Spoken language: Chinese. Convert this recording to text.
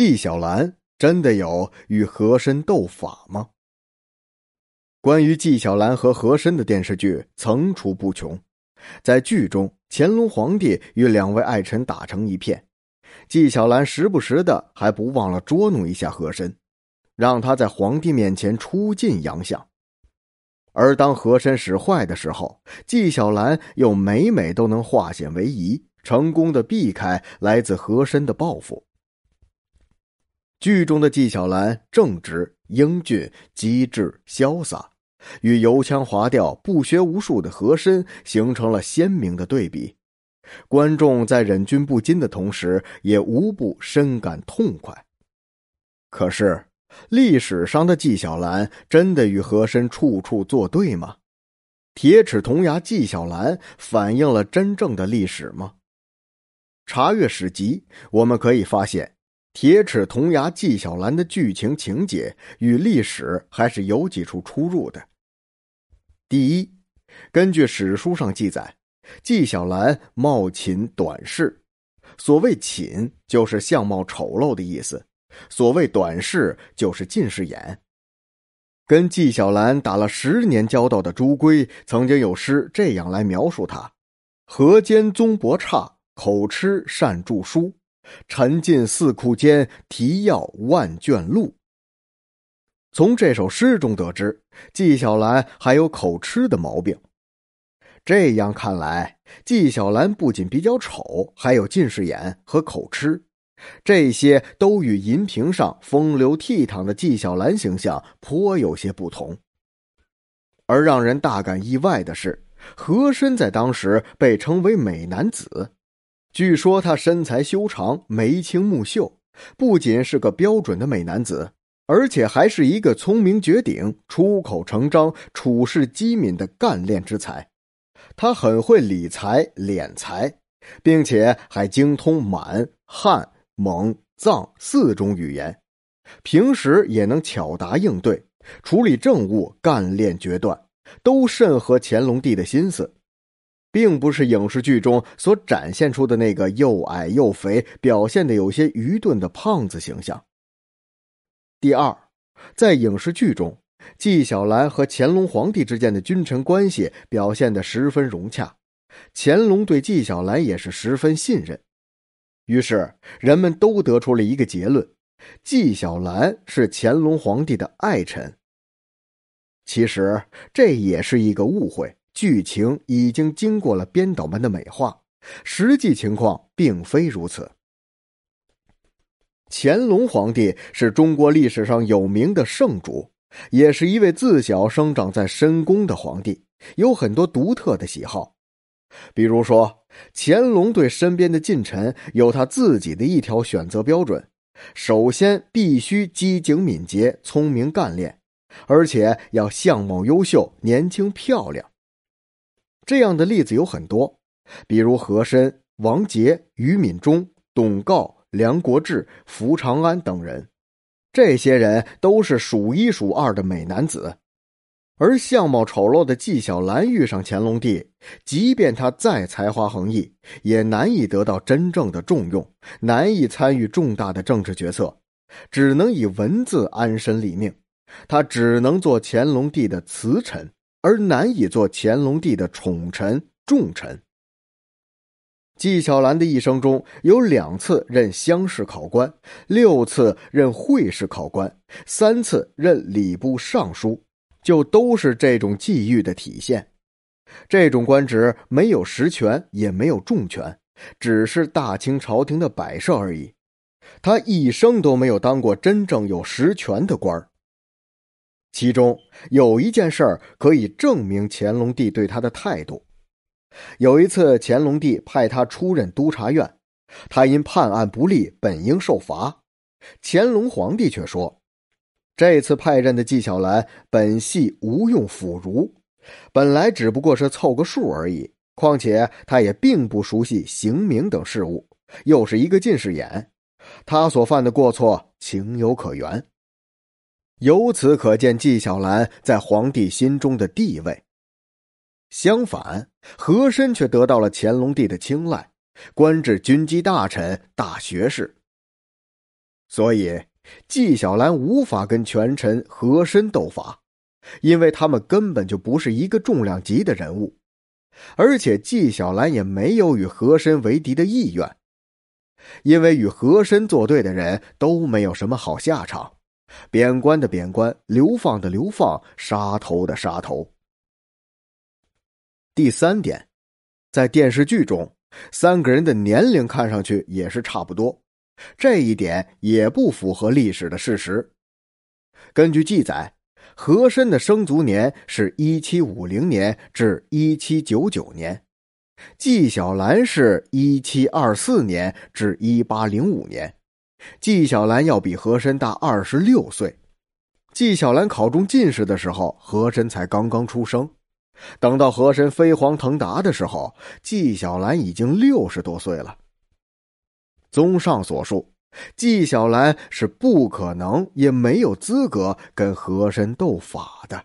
纪晓岚真的有与和珅斗法吗？关于纪晓岚和和珅的电视剧层出不穷，在剧中，乾隆皇帝与两位爱臣打成一片，纪晓岚时不时的还不忘了捉弄一下和珅，让他在皇帝面前出尽洋相。而当和珅使坏的时候，纪晓岚又每每都能化险为夷，成功的避开来自和珅的报复。剧中的纪晓岚正直、英俊、机智、潇洒，与油腔滑调、不学无术的和珅形成了鲜明的对比。观众在忍俊不禁的同时，也无不深感痛快。可是，历史上的纪晓岚真的与和珅处处作对吗？铁齿铜牙纪晓岚反映了真正的历史吗？查阅史籍，我们可以发现。铁齿铜牙纪晓岚的剧情情节与历史还是有几处出入的。第一，根据史书上记载，纪晓岚貌寝短视，所谓“寝”就是相貌丑陋的意思，所谓“短视”就是近视眼。跟纪晓岚打了十年交道的朱圭曾经有诗这样来描述他：“河间宗伯差，口吃善著书。”沉浸四库间，提要万卷录。从这首诗中得知，纪晓岚还有口吃的毛病。这样看来，纪晓岚不仅比较丑，还有近视眼和口吃，这些都与银屏上风流倜傥的纪晓岚形象颇有些不同。而让人大感意外的是，和珅在当时被称为美男子。据说他身材修长，眉清目秀，不仅是个标准的美男子，而且还是一个聪明绝顶、出口成章、处事机敏的干练之才。他很会理财敛财，并且还精通满、汉、蒙、藏四种语言，平时也能巧答应对，处理政务干练决断，都甚合乾隆帝的心思。并不是影视剧中所展现出的那个又矮又肥、表现的有些愚钝的胖子形象。第二，在影视剧中，纪晓岚和乾隆皇帝之间的君臣关系表现得十分融洽，乾隆对纪晓岚也是十分信任。于是，人们都得出了一个结论：纪晓岚是乾隆皇帝的爱臣。其实，这也是一个误会。剧情已经经过了编导们的美化，实际情况并非如此。乾隆皇帝是中国历史上有名的圣主，也是一位自小生长在深宫的皇帝，有很多独特的喜好。比如说，乾隆对身边的近臣有他自己的一条选择标准：首先必须机警敏捷、聪明干练，而且要相貌优秀、年轻漂亮。这样的例子有很多，比如和珅、王杰、于敏中、董诰、梁国志、福长安等人，这些人都是数一数二的美男子。而相貌丑陋的纪晓岚遇上乾隆帝，即便他再才华横溢，也难以得到真正的重用，难以参与重大的政治决策，只能以文字安身立命。他只能做乾隆帝的词臣。而难以做乾隆帝的宠臣重臣。纪晓岚的一生中有两次任乡试考官，六次任会试考官，三次任礼部尚书，就都是这种际遇的体现。这种官职没有实权，也没有重权，只是大清朝廷的摆设而已。他一生都没有当过真正有实权的官儿。其中有一件事儿可以证明乾隆帝对他的态度。有一次，乾隆帝派他出任督察院，他因判案不力，本应受罚。乾隆皇帝却说：“这次派任的纪晓岚本系无用辅儒，本来只不过是凑个数而已。况且他也并不熟悉刑名等事务，又是一个近视眼，他所犯的过错情有可原。”由此可见，纪晓岚在皇帝心中的地位。相反，和珅却得到了乾隆帝的青睐，官至军机大臣、大学士。所以纪晓岚无法跟权臣和珅斗法，因为他们根本就不是一个重量级的人物，而且纪晓岚也没有与和珅为敌的意愿，因为与和珅作对的人都没有什么好下场，贬官的贬官，流放的流放，杀头的杀头。第三点，在电视剧中，三个人的年龄看上去也是差不多。这一点也不符合历史的事实。根据记载，和珅的生卒年是一七五零年至一七九九年，纪晓岚是一七二四年至一八零五年。纪晓岚要比和珅大二十六岁。纪晓岚考中进士的时候，和珅才刚刚出生。等到和珅飞黄腾达的时候，纪晓岚已经六十多岁了。综上所述，纪晓岚是不可能也没有资格跟和珅斗法的。